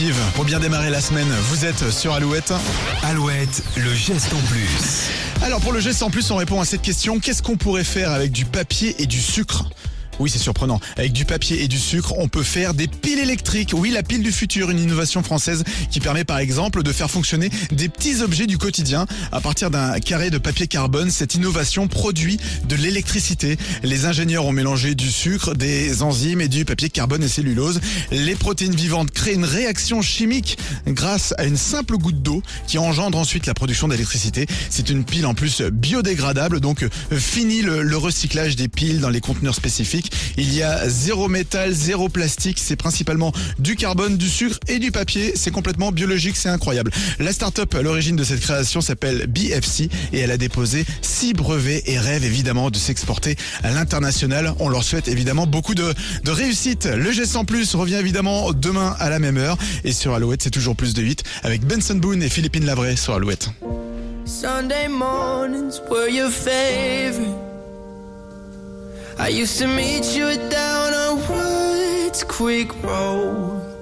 positive pour bien démarrer la semaine. Vous êtes sur Alouette. Alouette, le geste en plus. Alors pour le geste en plus, on répond à cette question. Qu'est-ce qu'on pourrait faire avec du papier et du sucre? Oui, c'est surprenant. Avec du papier et du sucre, on peut faire des piles électriques. Oui, la pile du futur, une innovation française qui permet par exemple de faire fonctionner des petits objets du quotidien à partir d'un carré de papier carbone. Cette innovation produit de l'électricité. Les ingénieurs ont mélangé du sucre, des enzymes et du papier carbone et cellulose. Les protéines vivantes créent une réaction chimique grâce à une simple goutte d'eau qui engendre ensuite la production d'électricité. C'est une pile en plus biodégradable, donc fini le, le recyclage des piles dans les conteneurs spécifiques. Il y a zéro métal, zéro plastique. C'est principalement du carbone, du sucre et du papier. C'est complètement biologique, c'est incroyable. La start-up à l'origine de cette création s'appelle BFC et elle a déposé six brevets et rêve évidemment de s'exporter à l'international. On leur souhaite évidemment beaucoup de, réussite. Le geste en plus revient évidemment demain à la même heure. Et sur Alouette, c'est toujours plus de 8 avec Benson Boone et Philippine Lavray sur Alouette. I used to meet you down on Woods Quick Road.